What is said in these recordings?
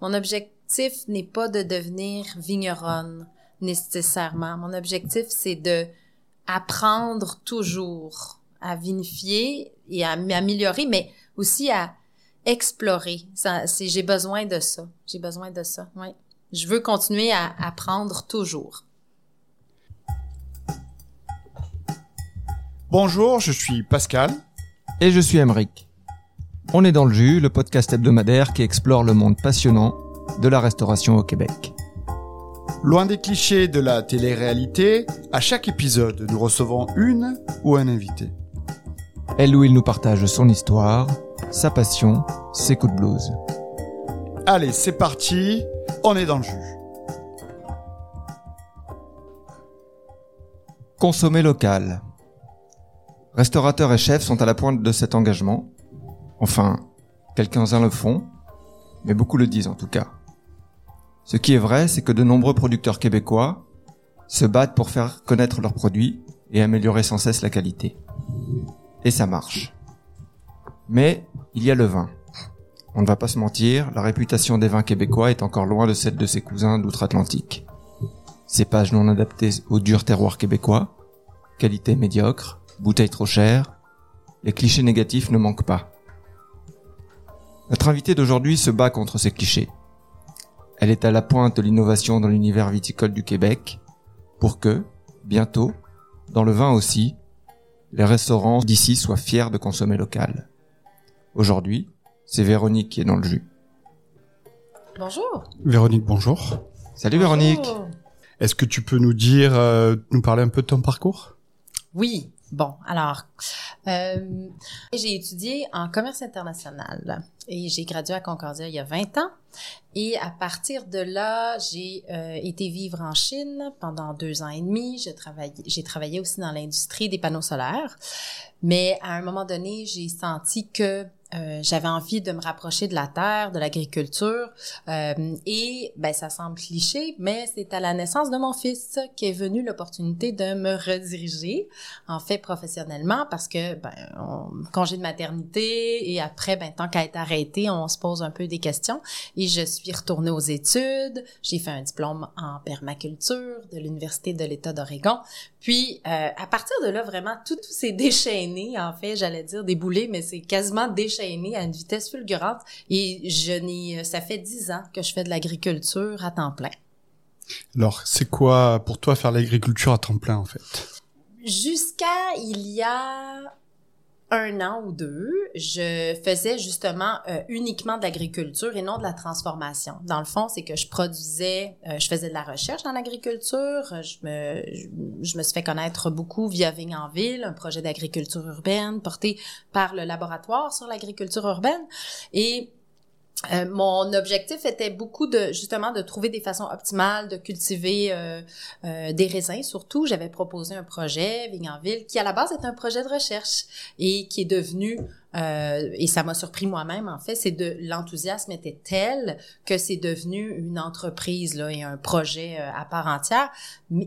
mon objectif n'est pas de devenir vigneronne nécessairement. Mon objectif, c'est de apprendre toujours à vinifier et à m'améliorer, mais aussi à explorer. Ça, c'est, j'ai besoin de ça. J'ai besoin de ça. Oui. Je veux continuer à apprendre toujours. Bonjour, je suis Pascal. Et je suis Emeric. On est dans le jus, le podcast hebdomadaire qui explore le monde passionnant de la restauration au Québec. Loin des clichés de la télé-réalité, à chaque épisode, nous recevons une ou un invité. Elle ou il nous partage son histoire, sa passion, ses coups de blues. Allez, c'est parti, on est dans le jus. Consommer local. Restaurateurs et chefs sont à la pointe de cet engagement. Enfin, quelques-uns le font, mais beaucoup le disent en tout cas. Ce qui est vrai, c'est que de nombreux producteurs québécois se battent pour faire connaître leurs produits et améliorer sans cesse la qualité. Et ça marche. Mais il y a le vin. On ne va pas se mentir, la réputation des vins québécois est encore loin de celle de ses cousins d'outre-Atlantique. Cépages non adaptés au dur terroir québécois, qualité médiocre, bouteilles trop chères, les clichés négatifs ne manquent pas. Notre invité d'aujourd'hui se bat contre ces clichés. Elle est à la pointe de l'innovation dans l'univers viticole du Québec pour que, bientôt, dans le vin aussi, les restaurants d'ici soient fiers de consommer local. Aujourd'hui, c'est Véronique qui est dans le jus. Bonjour. Véronique, bonjour. Salut Véronique. Est-ce que tu peux nous dire, euh, nous parler un peu de ton parcours? Oui. Bon, alors, euh, j'ai étudié en commerce international et j'ai gradué à Concordia il y a 20 ans. Et à partir de là, j'ai euh, été vivre en Chine pendant deux ans et demi. J'ai travaillé, j'ai travaillé aussi dans l'industrie des panneaux solaires. Mais à un moment donné, j'ai senti que euh, j'avais envie de me rapprocher de la terre, de l'agriculture, euh, et ben ça semble cliché, mais c'est à la naissance de mon fils qu'est venue l'opportunité de me rediriger, en fait professionnellement, parce que ben on, congé de maternité et après ben tant qu'à être arrêté, on se pose un peu des questions, et je suis retournée aux études, j'ai fait un diplôme en permaculture de l'université de l'État d'Oregon, puis euh, à partir de là vraiment tout, tout s'est déchaîné, en fait j'allais dire déboulé, mais c'est quasiment déchaîné déchaîné à une vitesse fulgurante et je n'ai, ça fait dix ans que je fais de l'agriculture à temps plein. Alors, c'est quoi pour toi faire l'agriculture à temps plein en fait? Jusqu'à il y a un an ou deux, je faisais justement euh, uniquement de l'agriculture et non de la transformation. Dans le fond, c'est que je produisais, euh, je faisais de la recherche dans l'agriculture. Je me, je, me suis fait connaître beaucoup via Vigne en Ville, un projet d'agriculture urbaine porté par le laboratoire sur l'agriculture urbaine. Et euh, mon objectif était beaucoup de justement de trouver des façons optimales de cultiver euh, euh, des raisins. Surtout, j'avais proposé un projet Vigne en Ville qui à la base est un projet de recherche et qui est devenu euh, et ça m'a surpris moi-même en fait, c'est de l'enthousiasme était tel que c'est devenu une entreprise là et un projet euh, à part entière.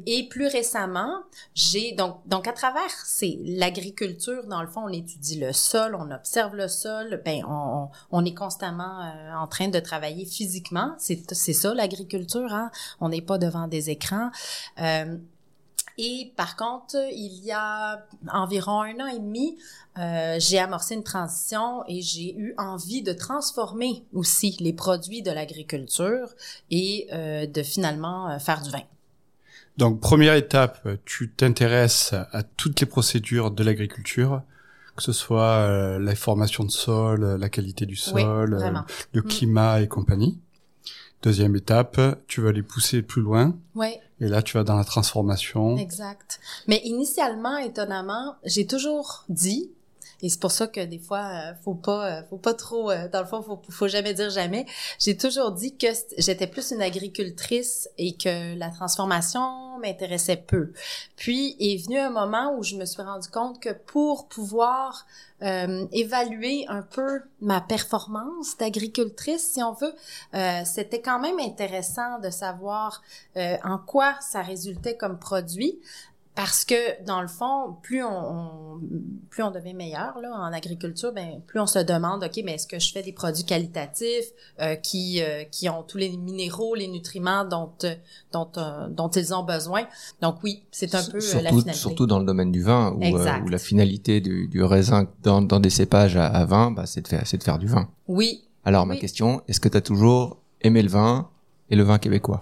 Et plus récemment, j'ai donc donc à travers c'est l'agriculture dans le fond, on étudie le sol, on observe le sol, ben on, on est constamment euh, en train de travailler physiquement, c'est c'est ça l'agriculture hein, on n'est pas devant des écrans. Et par contre, il y a environ un an et demi, euh, j'ai amorcé une transition et j'ai eu envie de transformer aussi les produits de l'agriculture et euh, de finalement euh, faire du vin. Donc, première étape, tu t'intéresses à toutes les procédures de l'agriculture, que ce soit euh, la formation de sol, la qualité du sol, euh, le mm. climat et compagnie. Deuxième étape, tu vas les pousser plus loin. Oui. Et là, tu vas dans la transformation. Exact. Mais initialement, étonnamment, j'ai toujours dit, et c'est pour ça que des fois, euh, faut pas, euh, faut pas trop, euh, dans le fond, faut, faut jamais dire jamais. J'ai toujours dit que j'étais plus une agricultrice et que la transformation m'intéressait peu. Puis est venu un moment où je me suis rendu compte que pour pouvoir évaluer un peu ma performance d'agricultrice, si on veut, c'était quand même intéressant de savoir en quoi ça résultait comme produit parce que dans le fond, plus on, plus on devient meilleur là en agriculture, ben plus on se demande ok, mais est-ce que je fais des produits qualitatifs euh, qui euh, qui ont tous les minéraux, les nutriments dont dont euh, dont ils ont besoin. Donc oui, c'est un peu surtout, la finalité. Surtout dans le domaine du vin où, où la finalité du, du raisin dans, dans des cépages à, à vin, bah, c'est de faire c'est de faire du vin. Oui. Alors ma question, est-ce que tu as toujours aimé le vin et le vin québécois?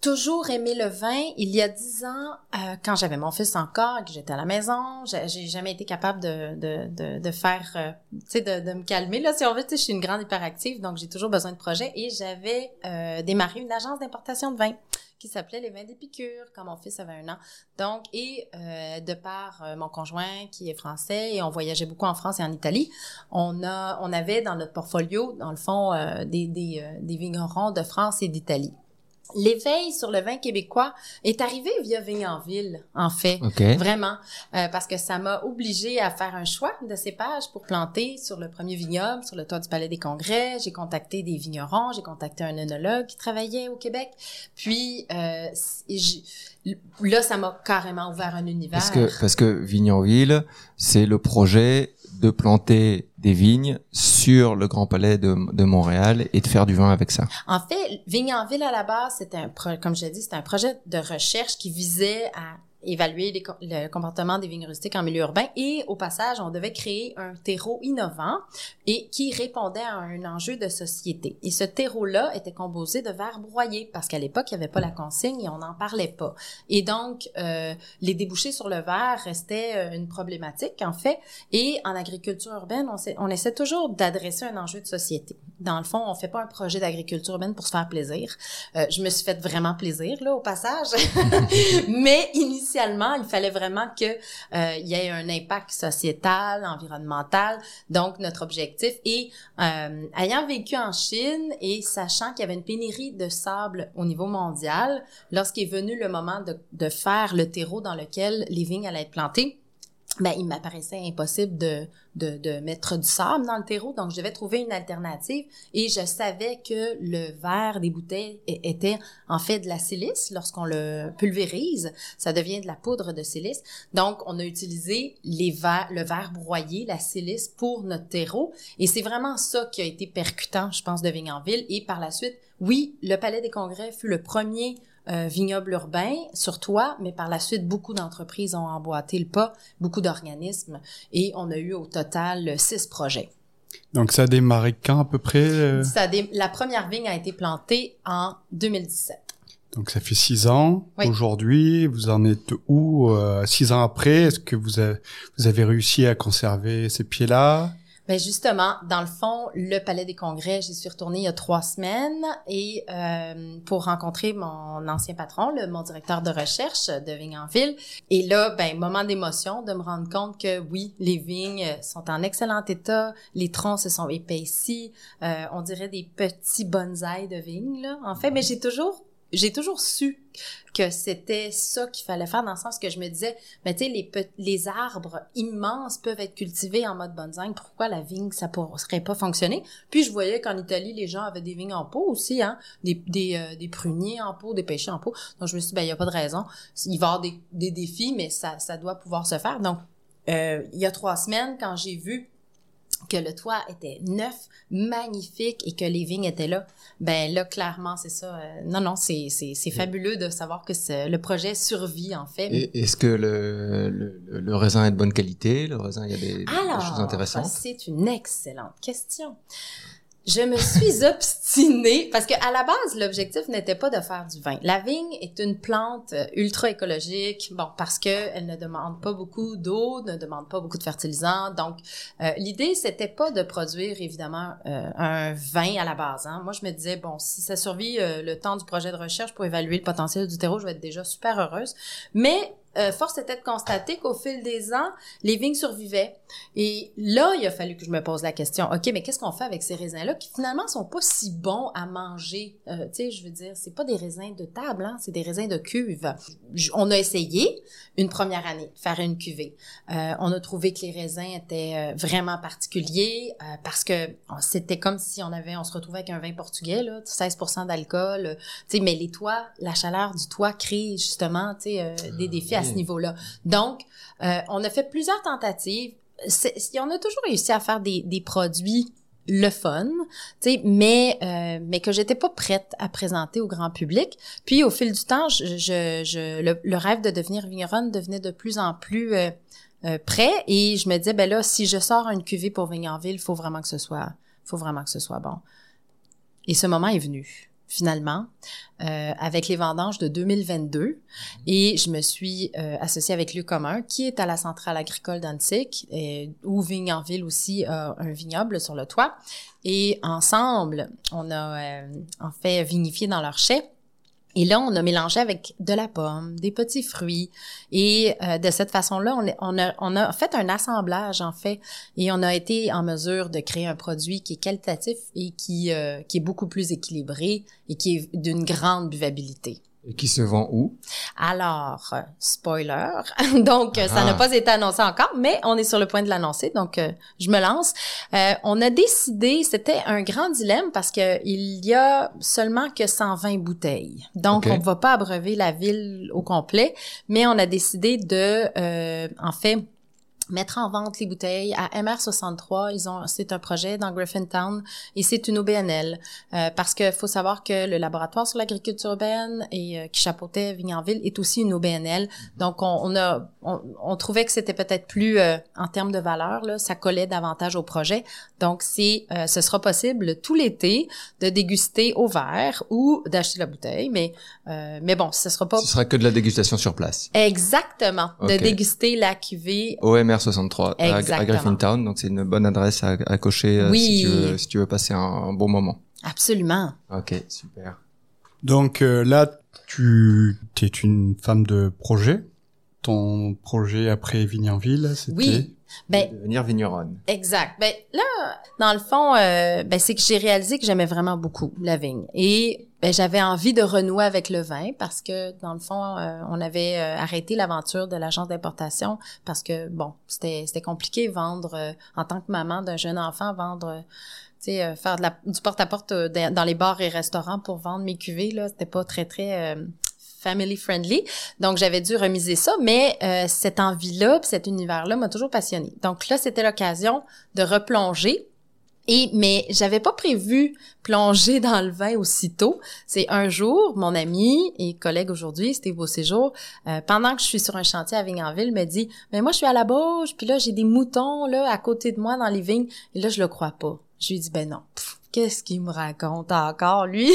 Toujours aimé le vin. Il y a dix ans, euh, quand j'avais mon fils encore, que j'étais à la maison, j'ai jamais été capable de, de, de, de faire, euh, tu sais, de, de, me calmer. Là, si on veut, tu sais, je suis une grande hyperactive, donc j'ai toujours besoin de projets. Et j'avais euh, démarré une agence d'importation de vin qui s'appelait Les Vins d'Épicure quand mon fils avait un an. Donc, et euh, de par euh, mon conjoint qui est français et on voyageait beaucoup en France et en Italie, on a, on avait dans notre portfolio, dans le fond, des, des, des vignerons de France et d'Italie. L'éveil sur le vin québécois est arrivé via Vignanville, en fait. Vraiment. Euh, parce que ça m'a obligé à faire un choix de cépages pour planter sur le premier vignoble, sur le toit du Palais des Congrès. J'ai contacté des vignerons, j'ai contacté un œnologue qui travaillait au Québec. Puis, euh, là, ça m'a carrément ouvert un univers. Parce que, parce que Vignanville, c'est le projet de planter des vignes sur le Grand Palais de, Montréal et de faire du vin avec ça. En fait, Vigne en ville à la base, c'était un comme je l'ai dit, un projet de recherche qui visait à évaluer le comportement des vignes rustiques en milieu urbain et au passage, on devait créer un terreau innovant et qui répondait à un enjeu de société. Et ce terreau-là était composé de verre broyé parce qu'à l'époque, il n'y avait pas la consigne et on n'en parlait pas. Et donc, euh, les débouchés sur le verre restaient euh, une problématique en fait. Et en agriculture urbaine, on, on essaie toujours d'adresser un enjeu de société. Dans le fond, on fait pas un projet d'agriculture urbaine pour se faire plaisir. Euh, je me suis fait vraiment plaisir là au passage, mais initialement il fallait vraiment que euh, il y ait un impact sociétal, environnemental. Donc, notre objectif est, euh, ayant vécu en Chine et sachant qu'il y avait une pénurie de sable au niveau mondial, lorsqu'est venu le moment de, de faire le terreau dans lequel les vignes allaient être plantées, ben, il m'apparaissait impossible de, de, de, mettre du sable dans le terreau, donc je devais trouver une alternative et je savais que le verre des bouteilles était en fait de la silice. Lorsqu'on le pulvérise, ça devient de la poudre de silice. Donc, on a utilisé les verres, le verre broyé, la silice pour notre terreau et c'est vraiment ça qui a été percutant, je pense, de Vignanville. Et par la suite, oui, le Palais des Congrès fut le premier euh, vignoble urbain sur toi, mais par la suite, beaucoup d'entreprises ont emboîté le pas, beaucoup d'organismes, et on a eu au total six projets. Donc ça a démarré quand à peu près euh? ça La première vigne a été plantée en 2017. Donc ça fait six ans. Aujourd'hui, vous en êtes où euh, Six ans après, est-ce que vous avez, vous avez réussi à conserver ces pieds-là? Ben justement, dans le fond, le Palais des Congrès, j'y suis retournée il y a trois semaines et euh, pour rencontrer mon ancien patron, le mon directeur de recherche de Vignes Et là, ben moment d'émotion de me rendre compte que oui, les vignes sont en excellent état, les troncs se sont épaissis, euh, on dirait des petits bonsaïs de vignes là. En fait, mais j'ai toujours j'ai toujours su que c'était ça qu'il fallait faire dans le sens que je me disais mais tu sais les les arbres immenses peuvent être cultivés en mode bonsaï pourquoi la vigne ça pourrait pas fonctionner puis je voyais qu'en Italie les gens avaient des vignes en pot aussi hein des des, euh, des pruniers en pot des pêchers en pot. Donc je me suis dit ben il y a pas de raison. Il va y avoir des, des défis mais ça ça doit pouvoir se faire. Donc euh, il y a trois semaines quand j'ai vu que le toit était neuf, magnifique et que les vignes étaient là, ben là clairement c'est ça. Euh, non non c'est c'est c'est fabuleux de savoir que le projet survit en fait. Est-ce que le, le, le raisin est de bonne qualité? Le raisin il y a des, des choses intéressantes? C'est une excellente question je me suis obstinée parce que à la base l'objectif n'était pas de faire du vin. La vigne est une plante euh, ultra écologique, bon parce que elle ne demande pas beaucoup d'eau, ne demande pas beaucoup de fertilisants. Donc euh, l'idée c'était pas de produire évidemment euh, un vin à la base. Hein. Moi je me disais bon si ça survit le temps du projet de recherche pour évaluer le potentiel du terreau, je vais être déjà super heureuse. Mais euh, force était de constater qu'au fil des ans, les vignes survivaient. Et là, il a fallu que je me pose la question, OK, mais qu'est-ce qu'on fait avec ces raisins-là qui finalement sont pas si bons à manger? Euh, tu sais, je veux dire, c'est pas des raisins de table, hein, c'est des raisins de cuve. on a essayé une première année de faire une cuvée. Euh, on a trouvé que les raisins étaient vraiment particuliers parce que c'était comme si on avait, on se retrouvait avec un vin portugais, là, 16% d'alcool. tu sais, mais les toits, la chaleur du toit crée justement, tu sais, des défis ce niveau-là. Donc, euh, on a fait plusieurs tentatives. On a toujours réussi à faire des, des produits le fun, tu sais, mais euh, mais que j'étais pas prête à présenter au grand public. Puis au fil du temps, je, je, le, rêve de devenir vigneronne devenait de plus en plus euh, euh, prêt et je me disais ben là si je sors une cuvée pour Vignonville, il faut vraiment que ce soit faut vraiment que ce soit bon. Et ce moment est venu finalement, euh, avec les vendanges de 2022. Et je me suis euh, associée avec Lieu commun, qui est à la centrale agricole d'Antique, où Vignanville aussi a un vignoble sur le toit. Et ensemble, on a euh, en fait vinifié dans leur chai et là, on a mélangé avec de la pomme, des petits fruits. Et euh, de cette façon-là, on, a fait un assemblage, en fait. Et on a été en mesure de créer un produit qui est qualitatif et qui, euh, qui est beaucoup plus équilibré et qui est d'une grande buvabilité. Et qui se vend où? Alors, spoiler. donc, ça n'a ah. pas été annoncé encore, mais on est sur le point de l'annoncer. Donc, euh, je me lance. Euh, on a décidé, c'était un grand dilemme parce que il y a seulement que 120 bouteilles. Donc, on ne va pas abreuver la ville au complet, mais on a décidé de, euh, en fait, mettre en vente les bouteilles à MR63. Ils ont, c'est un projet dans Griffintown et c'est une OBNL euh, parce que faut savoir que le laboratoire sur l'agriculture urbaine et euh, qui chapeautait Vignanville est aussi une OBNL. Donc on, on a, on, trouvait que c'était peut-être plus euh, en termes de valeur là, ça collait davantage au projet. Donc c'est, ce sera possible tout l'été de déguster au verre ou d'acheter la bouteille, mais mais bon, ce sera pas. Ce sera que de la dégustation sur place. Exactement, de déguster la cuvée. OMR 63 à, Griffintown. Donc c'est une bonne adresse à, cocher euh, si, tu veux, si tu veux passer un, bon moment. Absolument. Ok, super. Donc euh, là, tu es une femme de projet. Ton projet après Vignanville, c'était oui. Ben, devenir vigneronne. Exact. Ben là, dans le fond, euh, ben, c'est que j'ai réalisé que j'aimais vraiment beaucoup la vigne et ben, j'avais envie de renouer avec le vin parce que dans le fond, euh, on avait euh, arrêté l'aventure de l'agence d'importation parce que bon, c'était c'était compliqué vendre en tant que maman d'un jeune enfant vendre tu sais faire de la, du porte-à-porte dans les bars et restaurants pour vendre mes cuvées là, c'était pas très très family friendly. Donc j'avais dû remiser ça, mais euh, cette envie-là, cet univers-là m'a toujours passionné. Donc là, c'était l'occasion de replonger. Et mais j'avais pas prévu plonger dans le vin aussitôt. C'est un jour, mon ami et collègue aujourd'hui, c'était Beau Séjour, euh, pendant que je suis sur un chantier à Vignanville, me dit "Mais moi je suis à la bouche, puis là j'ai des moutons là à côté de moi dans les vignes." Et là je le crois pas. Je lui dis "Ben non, qu'est-ce qu'il me raconte encore lui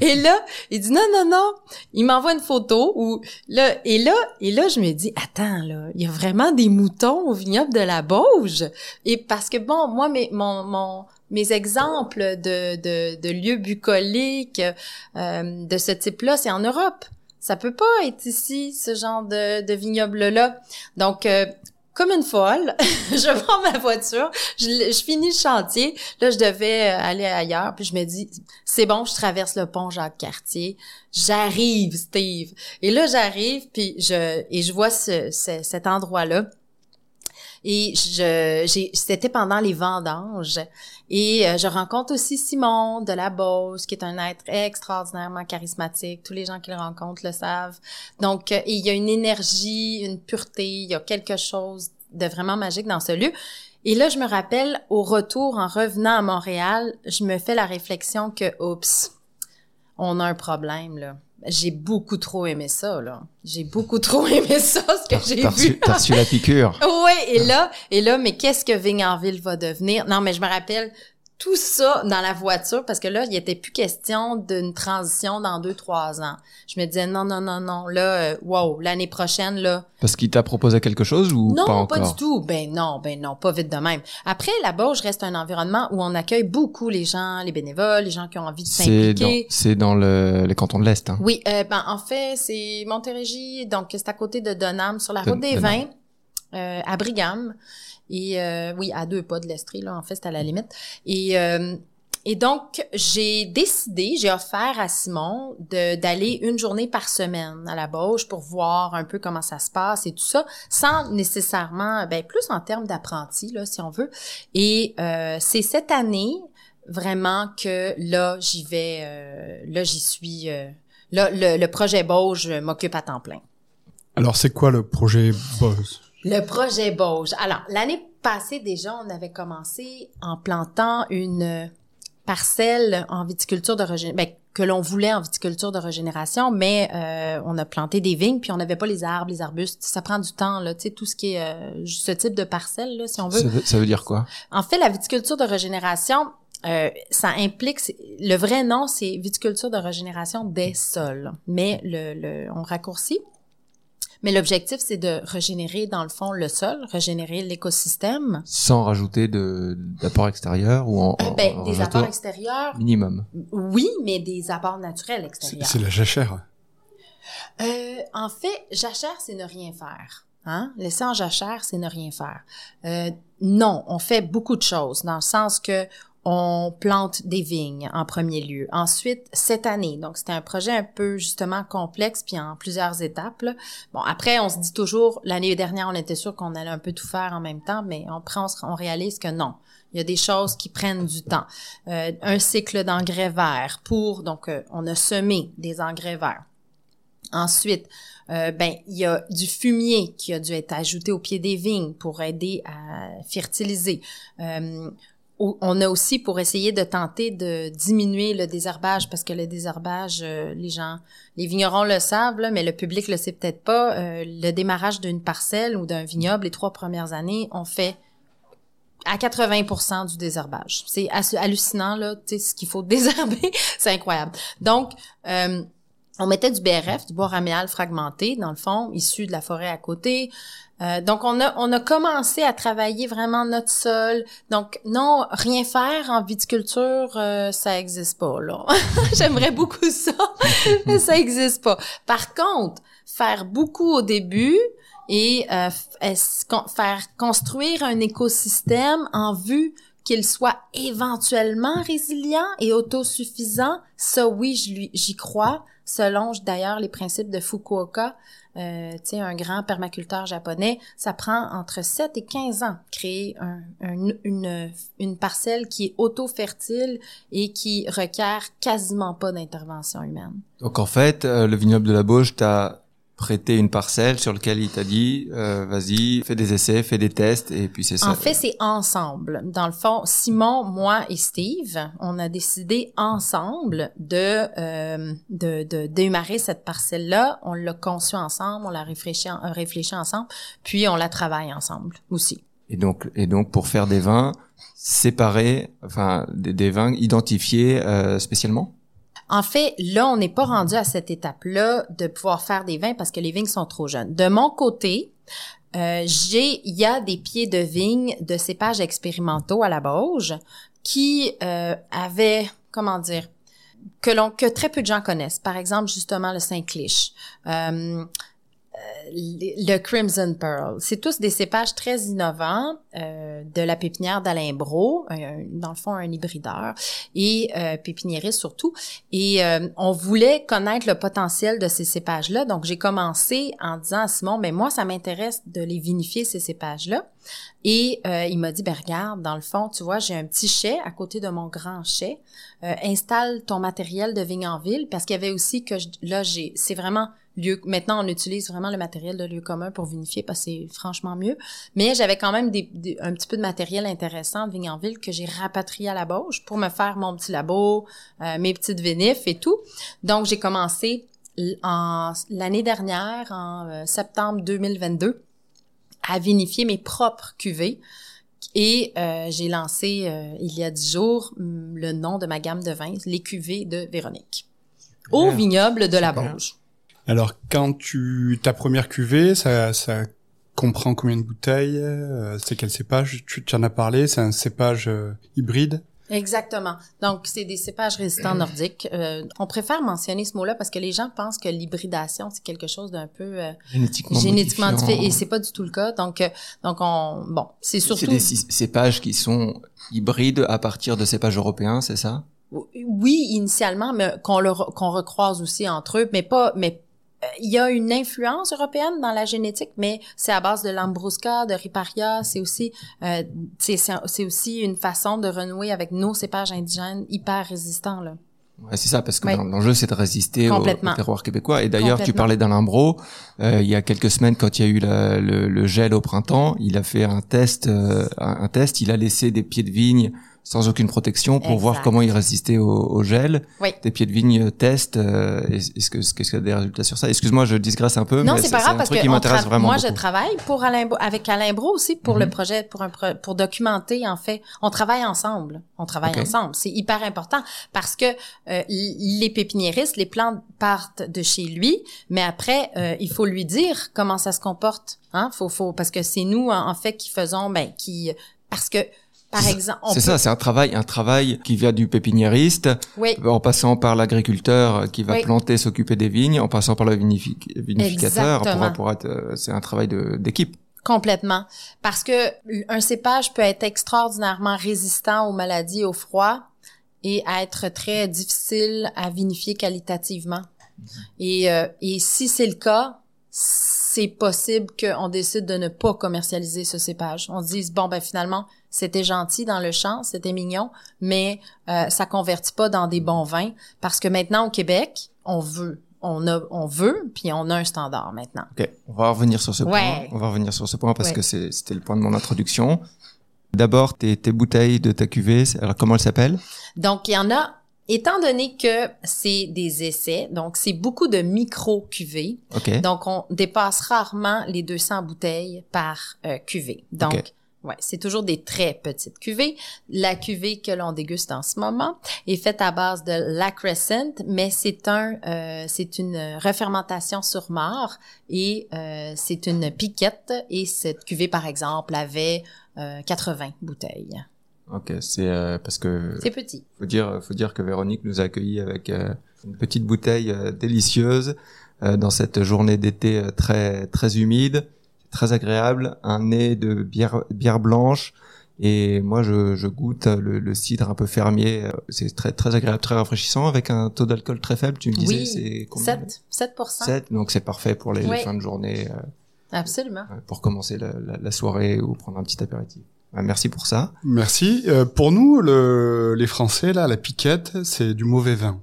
Et là, il dit non, non, non. Il m'envoie une photo où là, et là, et là, je me dis, attends, là, il y a vraiment des moutons au vignoble de la Bauge? Et parce que bon, moi, mes, mon, mes exemples de, de, de lieux bucoliques euh, de ce type-là, c'est en Europe. Ça peut pas être ici, ce genre de, de vignoble-là. Donc, euh, comme une folle. je prends ma voiture, je, finis le chantier. Là, je devais euh, aller ailleurs. Puis je me dis, c'est bon, je traverse le pont Jacques-Cartier. J'arrive, Steve. Et là, j'arrive, puis je et je vois ce, cet endroit-là. Et je, c'était pendant les vendanges. Et euh, je rencontre aussi Simon de la Beauce, qui est un être extraordinairement charismatique. Tous les gens qui le rencontrent le savent. Donc, euh, il y a une énergie, une pureté, il y a quelque chose de vraiment magique dans ce lieu. Et là, je me rappelle, au retour, en revenant à Montréal, je me fais la réflexion que, oups, on a un problème, là j'ai beaucoup trop aimé ça là. J'ai beaucoup trop aimé ça ce que j'ai vu. T'as reçu la piqûre. oui, et là et là mais qu'est-ce que Vignanville va devenir? Non, mais je me rappelle tout ça dans la voiture parce que là, il était plus question d'une transition dans deux, trois ans. Je me disais non, non, non, non. Là, euh, wow, l'année prochaine, là. Parce qu'il t'a proposé quelque chose ou non, pas encore? pas du tout. Ben non, ben non, pas vite de même. Après, là-bas, je reste un environnement où on accueille beaucoup les gens, les bénévoles, les gens qui ont envie de s'impliquer. C'est dans, le, les cantons de l'Est, hein? Oui, euh, ben en fait, c'est Montérégie, donc c'est à côté de Donham, sur la route des vins, euh, à Brigham. Et euh, oui, à deux pas de l'Estrie, là, en fait, c'est à la limite. Et, euh, et donc, j'ai décidé, j'ai offert à Simon d'aller une journée par semaine à la Bauche pour voir un peu comment ça se passe et tout ça, sans nécessairement, ben plus en termes d'apprenti, là, si on veut. Et euh, c'est cette année vraiment que là, j'y vais, là, j'y suis, là, le, le projet Bauge m'occupe à temps plein. Alors, c'est quoi le projet Bose Le projet Bauge. Alors, l'année passée, déjà, on avait commencé en plantant une parcelle en viticulture de régénération, ben, que l'on voulait en viticulture de régénération, mais euh, on a planté des vignes, puis on n'avait pas les arbres, les arbustes. Ça prend du temps, là, tu sais, tout ce qui est euh, ce type de parcelle, là, si on veut. Ça veut, ça veut dire quoi? En fait, la viticulture de régénération, euh, ça implique le vrai nom c'est viticulture de régénération des sols mais le, le on raccourcit mais l'objectif c'est de régénérer dans le fond le sol régénérer l'écosystème sans rajouter d'apports extérieurs ou en, Euh, ben, en des apports extérieurs minimum oui mais des apports naturels C'est extérieurs c'est la jachère. Euh, en fait, jachère, c'est ne rien faire. Hein? Laisser en jachère, c'est ne rien faire. Euh, non, on fait beaucoup de choses dans le sens que on plante des vignes en premier lieu. Ensuite, cette année, donc c'était un projet un peu justement complexe puis en plusieurs étapes. Bon, après, on se dit toujours, l'année dernière, on était sûr qu'on allait un peu tout faire en même temps, mais on on, se- on réalise que non. Il y a des choses qui prennent du temps. Euh, un cycle d'engrais verts pour, donc, euh, on a semé des engrais verts. Ensuite, euh, ben il y a du fumier qui a dû être ajouté au pied des vignes pour aider à fertiliser. On a aussi pour essayer de tenter de diminuer le désherbage parce que le désherbage, euh, les gens, les vignerons le savent, là, mais le public le sait peut-être pas. euh, le démarrage d'une parcelle ou d'un vignoble, les trois premières années, on fait à 80% du désherbage. C'est hallucinant là, tu sais ce qu'il faut désherber, c'est incroyable. Donc euh, on mettait du BRF, du bois raméal fragmenté, dans le fond, issu de la forêt à côté. Euh, donc, on a, on a commencé à travailler vraiment notre sol. Donc, non, rien faire en viticulture, euh, ça existe pas, là. J'aimerais beaucoup ça, mais ça existe pas. Par contre, faire beaucoup au début et euh, faire construire un écosystème en vue qu'il soit éventuellement résilient et autosuffisant, ça oui, j'y crois, selon d'ailleurs les principes de Fukuoka, euh, tu un grand permaculteur japonais, ça prend entre 7 et 15 ans créer un, un- une, une parcelle qui est auto-fertile et qui requiert quasiment pas d'intervention humaine. Donc en fait, euh, le vignoble de la Bauge t'a prêté une parcelle sur laquelle il t'a dit euh, vas-y, fais des essais, fais des tests et puis c'est ça. En fait, c'est ensemble. Dans le fond, Simon, moi et Steve, on a décidé ensemble de euh, de, de démarrer cette parcelle-là. On l'a conçue ensemble, on l'a réfléchi, en- réfléchi ensemble, puis on la travaille ensemble aussi. Et donc et donc pour faire des vins séparés, enfin des, des vins identifiés euh, spécialement? En fait, là, on n'est pas rendu à cette étape-là de pouvoir faire des vins parce que les vignes sont trop jeunes. De mon côté, euh, j'ai, il y a des pieds de vigne de cépages expérimentaux à la Bauge qui euh, avaient, comment dire, que l'on que très peu de gens connaissent. Par exemple, justement le Saint-Clich. Euh, le Crimson Pearl. C'est tous des cépages très innovants euh, de la pépinière d'Alain Bro, dans le fond un hybrideur, et euh, pépiniériste surtout. Et euh, on voulait connaître le potentiel de ces cépages-là. Donc, j'ai commencé en disant à Simon, mais moi, ça m'intéresse de les vinifier, ces cépages-là. Et euh, il m'a dit, ben regarde, dans le fond, tu vois, j'ai un petit chai à côté de mon grand chai. Installe ton matériel de vigne parce qu'il y avait aussi que je- là, j'ai, c'est vraiment lieu. Maintenant, on utilise vraiment le matériel de lieu commun pour vinifier, parce que c'est franchement mieux. Mais j'avais quand même des, des- un petit peu de matériel intéressant de vigne en ville que j'ai rapatrié à la Bauge pour me faire mon petit labo, euh, mes petites vinifs et tout. Donc, j'ai commencé en l'année dernière, en euh, septembre 2022, à vinifier mes propres cuvées. Et euh, j'ai lancé euh, il y a dix jours le nom de ma gamme de vins, les cuvées de Véronique, au vignoble de la. Bauge. Alors, quand tu ta première cuvée, ça, ça comprend combien de bouteilles euh, C'est quel cépage? Tu, tu en as parlé. C'est un cépage euh, hybride? Exactement. Donc, c'est des cépages résistants nordiques. Euh, on préfère mentionner ce mot-là parce que les gens pensent que l'hybridation, c'est quelque chose d'un peu euh, Génétiquement, génétiquement différent. Et c'est pas du tout le cas. Donc, euh, donc on, bon, c'est surtout... C'est des cé- cépages qui sont hybrides à partir de cépages européens, c'est ça? Oui, initialement, mais qu'on le qu'on recroise aussi entre eux, mais pas, mais il y a une influence européenne dans la génétique, mais c'est à base de Lambrusca, de Riparia. C'est aussi, euh, c'est aussi une façon de renouer avec nos cépages indigènes hyper résistants là. Ouais, c'est ça, parce que l'enjeu, c'est de résister au, terroir québécois. Et d'ailleurs, tu parlais d'Alain Bro. Euh, il y a quelques semaines, quand il y a eu le, le, gel au printemps, il a fait un test. Euh, un, test. Il a laissé des pieds de vigne sans aucune protection pour voir comment il résistait au, au gel. Oui. Des pieds de vigne test. Euh, est-ce que qu'est-ce qu'il y a des résultats sur ça? Excuse-moi, je digresse un peu. Non, c'est pas grave parce que vraiment. Moi, je travaille pour Alain avec Alain Bro aussi pour le mhm. projet, pour un pour documenter en fait. On travaille ensemble. On travaille ensemble. C'est hyper important parce que euh, les pépiniéristes, les plantes partent de chez lui, mais après, euh, il faut lui dire comment ça se comporte. Hein? Faut, faut parce que c'est nous en, fait qui faisons, ben qui parce que par exemple, c'est ça, c'est un travail, un travail qui vient du pépiniériste, en passant par l'agriculteur qui va planter, s'occuper des vignes, en passant par le vinificateur. Pour, pour être, c'est un travail d'équipe. Complètement, parce que un cépage peut être extraordinairement résistant aux maladies, au froid, et être très difficile à vinifier qualitativement. Mm-hmm. Et, euh, et si c'est le cas, c'est possible qu'on décide de ne pas commercialiser ce cépage. On se dise bon ben finalement c'était gentil dans le champ, c'était mignon, mais euh, ça convertit pas dans des bons vins parce que maintenant au Québec on veut on a on veut puis on a un standard maintenant. Ok, on va revenir sur ce point. On va revenir sur ce point parce que c'était le point de mon introduction. D'abord tes, tes bouteilles de ta cuvée, alors comment elles s'appellent? Donc il y en a Étant donné que c'est des essais, donc c'est beaucoup de micro cuvées, donc on dépasse rarement les 200 bouteilles par euh, cuvée. Donc ouais, c'est toujours des très petites cuvées. La cuvée que l'on déguste en ce moment est faite à base de la Crescent, mais c'est un euh, c'est une refermentation sur mort et euh, c'est une piquette et cette cuvée par exemple avait 80 bouteilles. Ok, c'est euh, parce que c'est petit. Faut dire, faut dire que Véronique nous a accueillis avec euh, une petite bouteille euh, délicieuse dans cette journée d'été très très humide, très agréable, un nez de bière bière blanche et moi je, je goûte le, le, cidre un peu fermier, c'est très très agréable, très rafraîchissant avec un taux d'alcool très faible. Tu me disais oui, c'est combien 7 7 donc c'est parfait pour les, fins de journée. Absolument. Pour commencer la, la, la soirée ou prendre un petit apéritif. Bah, merci pour ça. Merci. Euh, pour nous, le, les Français, là, la piquette, c'est du mauvais vin.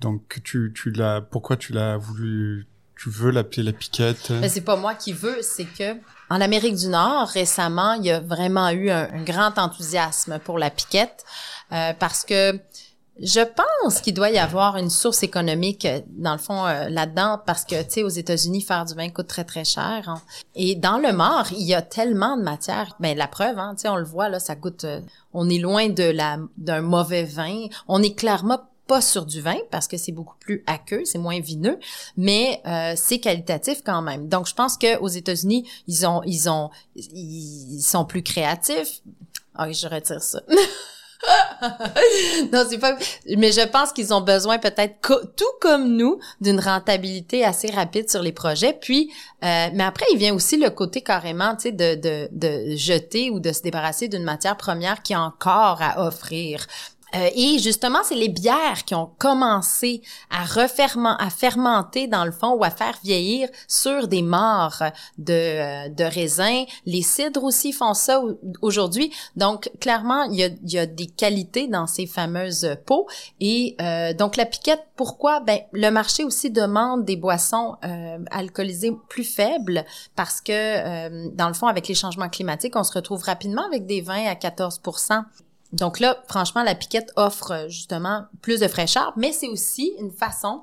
Donc, tu, tu l'as, pourquoi tu l'as voulu, tu veux l'appeler la piquette? Mais c'est pas moi qui veux, c'est que, en Amérique du Nord, récemment, il y a vraiment eu un, grand enthousiasme pour la piquette, euh, parce que je pense qu'il doit y avoir une source économique euh, dans le fond euh, là-dedans parce que tu sais aux États-Unis faire du vin coûte très très cher hein. et dans le Mort il y a tellement de matière ben la preuve hein, tu sais on le voit là ça goûte euh, on est loin de la d'un mauvais vin on est clairement pas sur du vin parce que c'est beaucoup plus aqueux, c'est moins vineux, mais c'est qualitatif quand même. Donc je pense que aux États-Unis, ils ont ils ont ils sont plus créatifs. Ah, je retire ça. non, c'est pas. Mais je pense qu'ils ont besoin peut-être tout comme nous d'une rentabilité assez rapide sur les projets. Puis, euh, mais après, il vient aussi le côté carrément, tu sais, de, de, de jeter ou de se débarrasser d'une matière première qui a encore à offrir. Euh, et justement, c'est les bières qui ont commencé à referment, à fermenter dans le fond ou à faire vieillir sur des morts de, euh, de raisins. Les cidres aussi font ça aujourd'hui. Donc, clairement, il y a, des qualités dans ces fameuses pots. Et euh, donc, la piquette, pourquoi? Ben, le marché aussi demande des boissons alcoolisées plus faibles parce que, dans le fond, avec les changements climatiques, on se retrouve rapidement avec des vins à 14 donc là, franchement, la piquette offre euh, justement plus de fraîcheur, mais c'est aussi une façon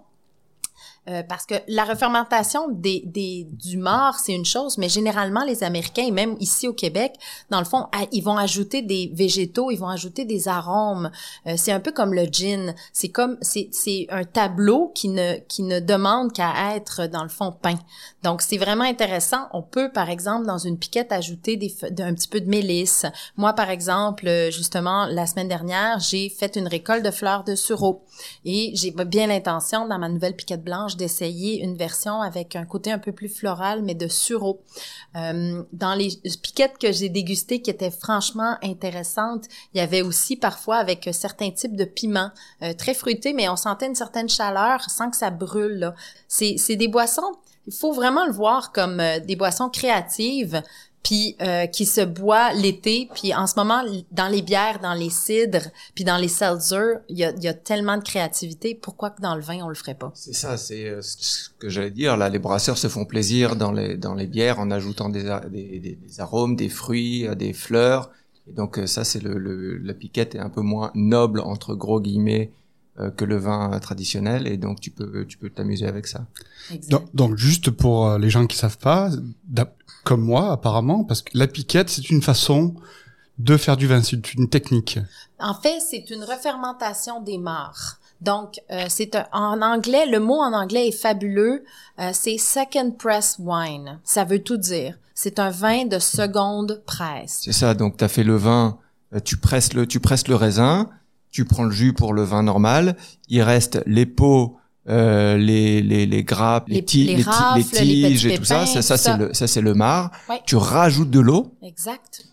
euh, parce que la refermentation des, des, du mort, c'est une chose, mais généralement, les Américains, et même ici au Québec, dans le fond, ils vont ajouter des végétaux, ils vont ajouter des arômes. Euh, c'est un peu comme le gin. C'est comme, c'est, c'est un tableau qui ne, qui ne demande qu'à être, dans le fond, peint. Donc, c'est vraiment intéressant. On peut, par exemple, dans une piquette, ajouter des, un petit peu de mélisse. Moi, par exemple, justement, la semaine dernière, j'ai fait une récolte de fleurs de sureau. Et j'ai bien l'intention, dans ma nouvelle piquette blanche, d'essayer une version avec un côté un peu plus floral, mais de sureau. Euh, dans les piquettes que j'ai dégustées, qui étaient franchement intéressantes, il y avait aussi parfois avec certains types de piments, euh, très fruités, mais on sentait une certaine chaleur sans que ça brûle. C'est des boissons, il faut vraiment le voir comme euh, des boissons créatives puis euh, qui se boit l'été. Puis en ce moment, dans les bières, dans les cidres, puis dans les seltzers, il y a, y a, tellement de créativité. Pourquoi que dans le vin, on le ferait pas? C'est ça, c'est euh, ce que j'allais dire. Là, les brasseurs se font plaisir dans les, dans les bières en ajoutant des, des, des arômes, des fruits, euh, des fleurs. Et donc ça, c'est le, le, la piquette est un peu moins noble, entre gros guillemets, que le vin traditionnel et donc tu peux tu peux t'amuser avec ça. Donc, donc, juste pour les gens qui savent pas, comme moi apparemment, parce que la piquette, c'est une façon de faire du vin, c'est une technique. En fait, c'est une refermentation des mares. Donc, euh, c'est en anglais, le mot en anglais est fabuleux. Euh, c'est second press wine. Ça veut tout dire. C'est un vin de seconde presse. C'est ça. Donc, tu as fait le vin, euh, tu presses le, tu presses le raisin, tu prends le jus pour le vin normal. Il reste les peaux euh, les, les, les grappes, les, les, les, tiges et tout ça, ça, ça c'est le, ça c'est le marc. Tu rajoutes de l'eau. Exact.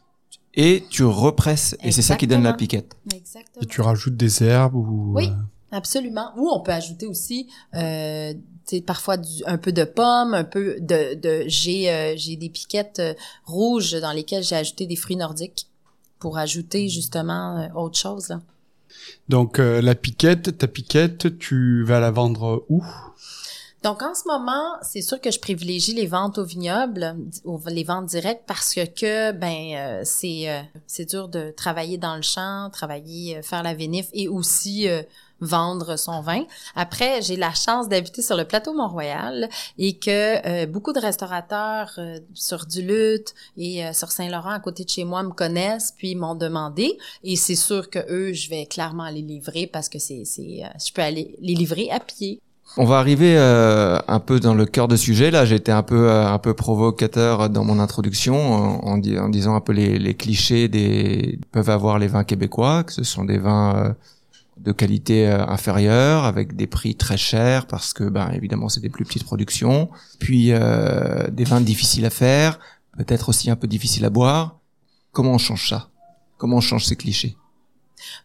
Et tu represses, et c'est ça qui donne la piquette. Exactement. Et tu rajoutes des herbes ou. Oui, euh, absolument. Ou on peut ajouter aussi, euh, parfois du, un peu de pommes, un peu de, de j'ai, euh, j'ai des piquettes euh, rouges dans lesquelles j'ai ajouté des fruits nordiques pour ajouter justement autre chose. Là. Donc euh, la piquette, ta piquette, tu vas la vendre où? Donc en ce moment, c'est sûr que je privilégie les ventes au vignoble, les ventes directes parce que ben euh, c'est euh, c'est dur de travailler dans le champ, travailler faire la vinif et aussi vendre son vin. Après, j'ai la chance d'habiter sur le plateau Mont-Royal et que euh, beaucoup de restaurateurs euh, sur Duluth et euh, sur Saint-Laurent à côté de chez moi me connaissent puis m'ont demandé et c'est sûr que eux, je vais clairement les livrer parce que c'est c'est je peux aller les livrer à pied. On va arriver un peu dans le cœur de sujet. Là, j'ai été un peu un peu provocateur dans mon introduction en, en, disant un peu les, les, clichés des peuvent avoir les vins québécois, que ce sont des vins de qualité euh, inférieure avec des prix très chers parce que ben évidemment c'est des plus petites productions. Puis euh, des vins difficiles à faire peut-être aussi un peu difficiles à boire. Comment on change ça? Comment on change ces clichés?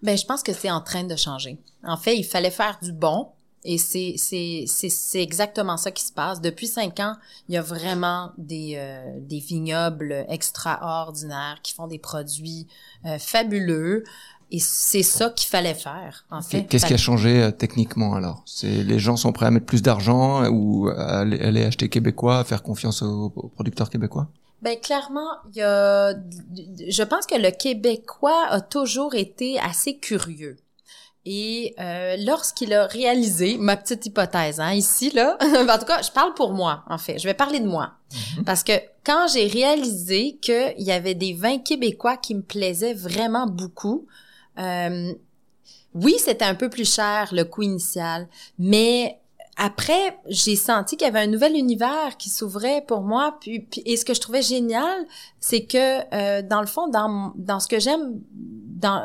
Ben je pense que c'est en train de changer. En fait il fallait faire du bon et c'est c'est c'est exactement ça qui se passe. Depuis cinq ans il y a vraiment des euh, des vignobles extraordinaires qui font des produits fabuleux et c'est ça qu'il fallait faire, en fait. Qu'est-ce qui a changé euh, techniquement alors? C'est les gens sont prêts à mettre plus d'argent ou à aller, acheter québécois, à faire confiance aux, producteurs québécois? Ben clairement, il y a, je pense que le Québécois a toujours été assez curieux. Et euh, lorsqu'il a réalisé ma petite hypothèse, hein, ici là, en tout cas, je parle pour moi en fait. Je vais parler de moi mm-hmm. parce que quand j'ai réalisé qu'il y avait des vins québécois qui me plaisaient vraiment beaucoup, euh, oui, c'était un peu plus cher le coût initial, mais après, j'ai senti qu'il y avait un nouvel univers qui s'ouvrait pour moi. Et ce que je trouvais génial, c'est que euh, dans le fond, dans, ce que j'aime,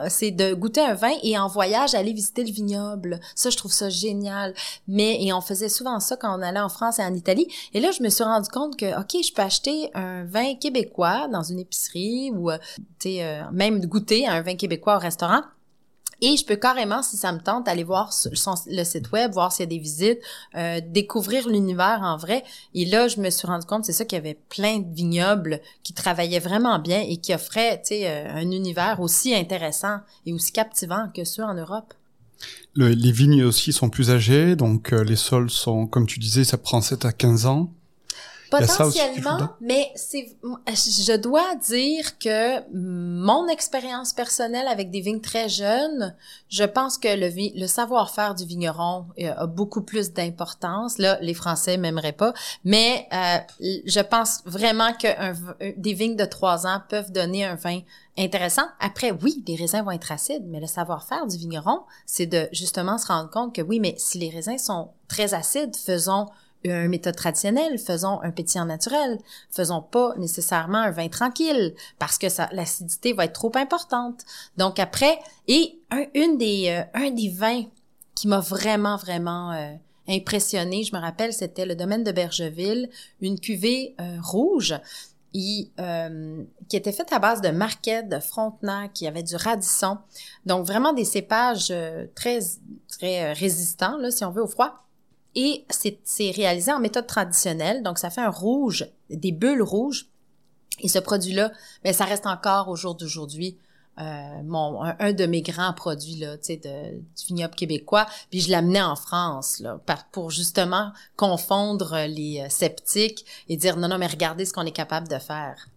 c'est de goûter un vin et en voyage aller visiter le vignoble. Ça, je trouve ça génial. Mais et on faisait souvent ça quand on allait en France et en Italie. Et là, je me suis rendu compte que ok, je peux acheter un vin québécois dans une épicerie ou euh, euh, même goûter un vin québécois au restaurant et je peux carrément, si ça me tente, aller voir le site web, voir s'il y a des visites, euh, découvrir l'univers en vrai. Et là, je me suis rendu compte, c'est ça qu'il y avait plein de vignobles qui travaillaient vraiment bien et qui offraient, tu sais, euh, un univers aussi intéressant et aussi captivant que ceux en Europe. les vignes aussi sont plus âgées, donc euh, les sols sont, comme tu disais, ça prend 7 à 15 ans. Potentiellement, mais c'est, je dois dire que mon expérience personnelle avec des vignes très jeunes, je pense que le, le savoir-faire du vigneron euh, a beaucoup plus d'importance. Là, les Français m'aimeraient pas, mais euh, je pense vraiment que des vignes de trois ans peuvent donner un vin intéressant. Après, oui, les raisins vont être acides, mais le savoir-faire du vigneron, c'est de justement se rendre compte que oui, mais si les raisins sont très acides, faisons une méthode traditionnelle, faisons un pétillant naturel, faisons pas nécessairement un vin tranquille parce que ça l'acidité va être trop importante. Donc après et un une des euh, un des vins qui m'a vraiment vraiment euh, impressionné, je me rappelle, c'était le domaine de Bergeville, une cuvée euh, rouge qui était faite à base de marquette, de frontenac, qui avait du radisson. Donc vraiment des cépages très très résistants là si on veut au froid et c'est réalisé en méthode traditionnelle, donc ça fait un rouge, des bulles rouges. Et ce produit-là, ben ça reste encore au jour d'aujourd'hui euh, mon un, de mes grands produits là, tu sais, de, du vignoble québécois. Puis je l'amenais en France là, pour justement confondre les euh, sceptiques et dire non non mais regardez ce qu'on est capable de faire.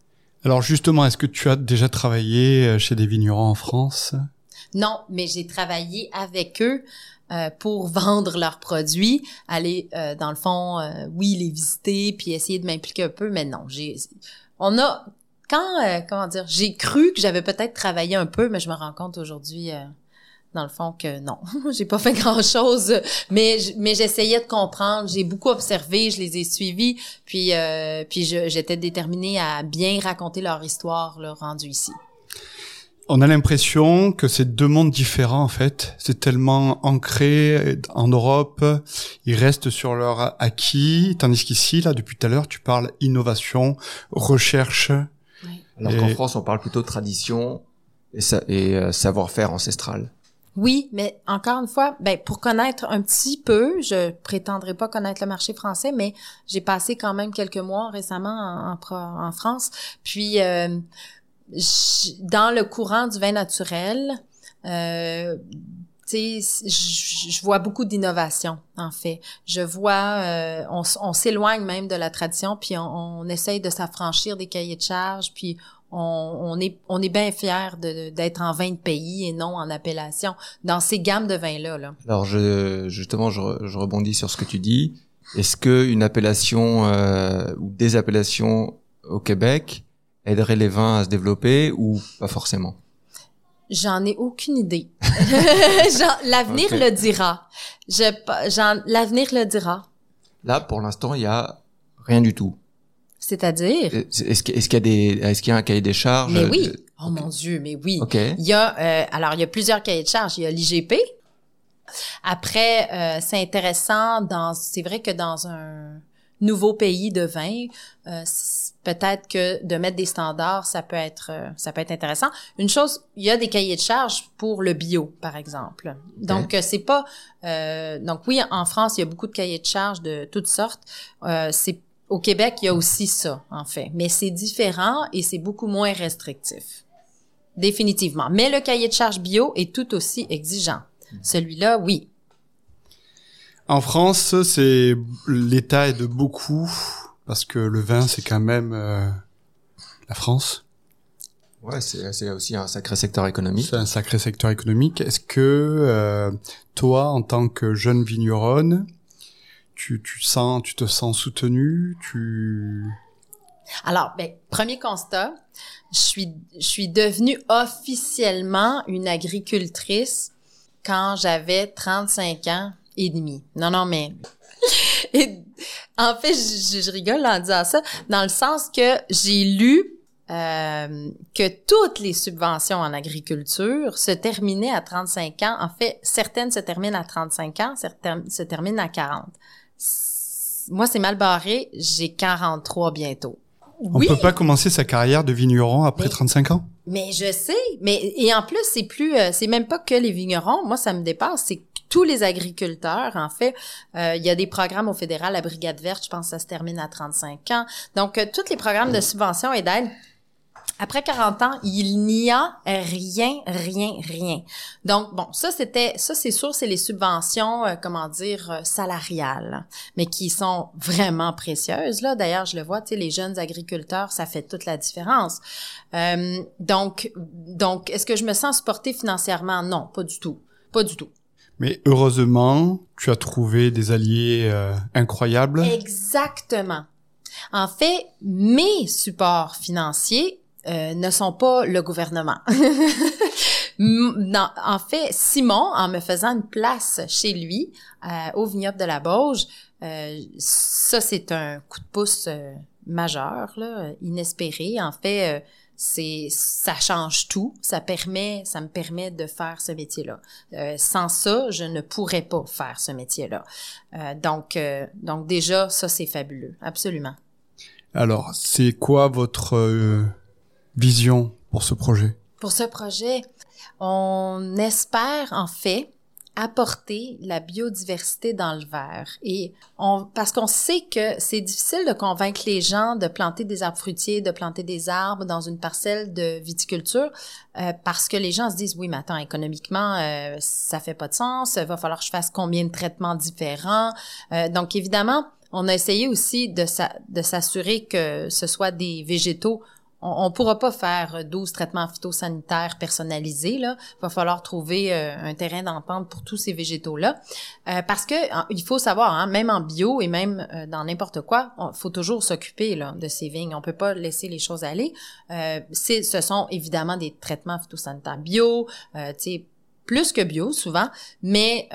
Alors justement, est-ce que tu as déjà travaillé euh, chez des vignerons en France? Non, mais j'ai travaillé avec eux. Euh, pour vendre leurs produits, aller euh, dans le fond, euh, oui, les visiter, puis essayer de m'impliquer un peu, mais non, j'ai, on a quand, euh, comment dire, j'ai cru que j'avais peut-être travaillé un peu, mais je me rends compte aujourd'hui, euh, dans le fond, que non, j'ai pas fait grand-chose. Mais mais j'essayais de comprendre. J'ai beaucoup observé, je les ai suivis, puis euh, puis j'étais déterminée à bien raconter leur histoire, leur rendu ici. On a l'impression que c'est deux mondes différents en fait. C'est tellement ancré en Europe, ils restent sur leur acquis, tandis qu'ici, là, depuis tout à l'heure, tu parles innovation, recherche. Alors qu'en France, on parle plutôt de tradition et, et euh, savoir-faire ancestral. Oui, mais encore une fois, ben pour connaître un petit peu, je prétendrai pas connaître le marché français, mais j'ai passé quand même quelques mois récemment en, en, France. Puis euh, dans le courant du vin naturel, euh, je, je vois beaucoup d'innovation en fait. Je vois, euh, on, s'éloigne même de la tradition, puis on, on essaye de s'affranchir des cahiers de charges, puis on, on est on est bien fier d'être en vin de pays et non en appellation dans ces gammes de vins là. Alors je justement je, je rebondis sur ce que tu dis. Est-ce que une appellation euh, ou des appellations au Québec aiderait les vins à se développer ou pas forcément? J'en ai aucune idée. l'avenir le dira. Je, l'avenir le dira. Là, pour l'instant, il y a rien du tout. C'est-à-dire? Est-ce qu'il y a des est-ce qu'il y a un cahier des charges? Mais oui. Oh mon dieu, mais oui. Il y a euh, alors il y a plusieurs cahiers de charges. Il y a l'IGP. Après, euh, c'est intéressant dans c'est vrai que dans un nouveau pays de vin, euh, peut-être que de mettre des standards, ça peut être euh, ça peut être intéressant. Une chose, il y a des cahiers de charges pour le bio, par exemple. Donc euh, c'est pas donc oui, en France, il y a beaucoup de cahiers de charges de toutes sortes. c'est au Québec, il y a aussi ça en fait, mais c'est différent et c'est beaucoup moins restrictif. Définitivement. Mais le cahier de charges bio est tout aussi exigeant. Hmm. Celui-là, oui, en France, c'est l'État aide beaucoup parce que le vin, c'est quand même euh, la France. Ouais, c'est aussi un sacré secteur économique. C'est un sacré secteur économique. Est-ce que euh, toi, en tant que jeune vigneronne, tu, tu sens, tu te sens soutenu, tu alors, ben, premier constat, je suis, je suis devenue officiellement une agricultrice quand j'avais 35 ans et demi. Non, non, mais... en fait, je, rigole en disant ça, dans le sens que j'ai lu euh, que toutes les subventions en agriculture se terminaient à 35 ans. En fait, certaines se terminent à 35 ans, certaines se terminent à 40. Moi, c'est mal barré. J'ai 43 bientôt. On peut pas commencer sa carrière de vigneron après 35 ans? Mais je sais, mais et en plus c'est plus euh, c'est même pas que les vignerons, moi ça me dépasse, c'est tous les agriculteurs, en fait. Euh, il y a des programmes au fédéral, la Brigade verte, je pense ça se termine à 35 ans. Donc, euh, tous les programmes de subvention et d'aide, après 40 ans, il n'y a rien, rien, rien. Donc bon, ça c'était, ça c'est sûr, c'est les subventions, euh, comment dire, salariales, mais qui sont vraiment précieuses là. D'ailleurs, je le vois, tu sais, les jeunes agriculteurs, ça fait toute la différence. donc, donc, est-ce que je me sens supportée financièrement? Non, pas du tout, pas du tout. Mais heureusement, tu as trouvé des alliés euh, incroyables. Exactement. En fait, mes supports financiers euh, ne sont pas le gouvernement. en fait, Simon, en me faisant une place chez lui, euh, au vignoble de la Bauge, ça c'est un coup de pouce majeur, là, inespéré. En fait, c'est ça change tout. Ça permet, ça me permet de faire ce métier-là. Euh, sans ça, je ne pourrais pas faire ce métier-là. Euh, donc, euh, donc déjà, ça c'est fabuleux, absolument. Alors, c'est quoi votre vision pour ce projet? Pour ce projet, on espère en fait apporter la biodiversité dans le verre. Et on, parce qu'on sait que c'est difficile de convaincre les gens de planter des arbres fruitiers, de planter des arbres dans une parcelle de viticulture, euh, parce que les gens se disent, oui, mais attends, économiquement, euh, ça fait pas de sens, va falloir que je fasse combien de traitements différents? Euh, donc, évidemment, on a essayé aussi de s'assurer que ce soit des végétaux on, ne pourra pas faire 12 traitements phytosanitaires personnalisés. Là. Il va falloir trouver euh, un terrain d'entente pour tous ces végétaux-là. Euh, parce que il faut savoir, hein, même en bio et même euh, dans n'importe quoi, il faut toujours s'occuper de ces vignes. On peut pas laisser les choses aller. ce sont évidemment des traitements phytosanitaires bio, plus que bio souvent, mais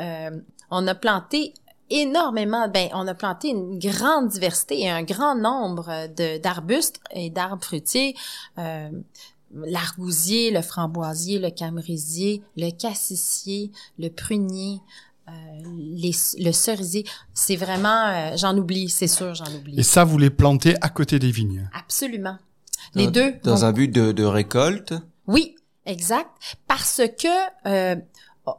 on a planté énormément, ben, on a planté une grande diversité et un grand nombre de, d'arbustes et d'arbres fruitiers. Euh, l'argousier, le framboisier, le camérisier, le cassissier, le prunier, euh, les, le cerisier. C'est vraiment, euh, j'en oublie, c'est sûr, j'en oublie. Et ça, vous les plantez à côté des vignes? Absolument. Les deux. Dans un but de, de récolte? Oui, exact. Parce que euh,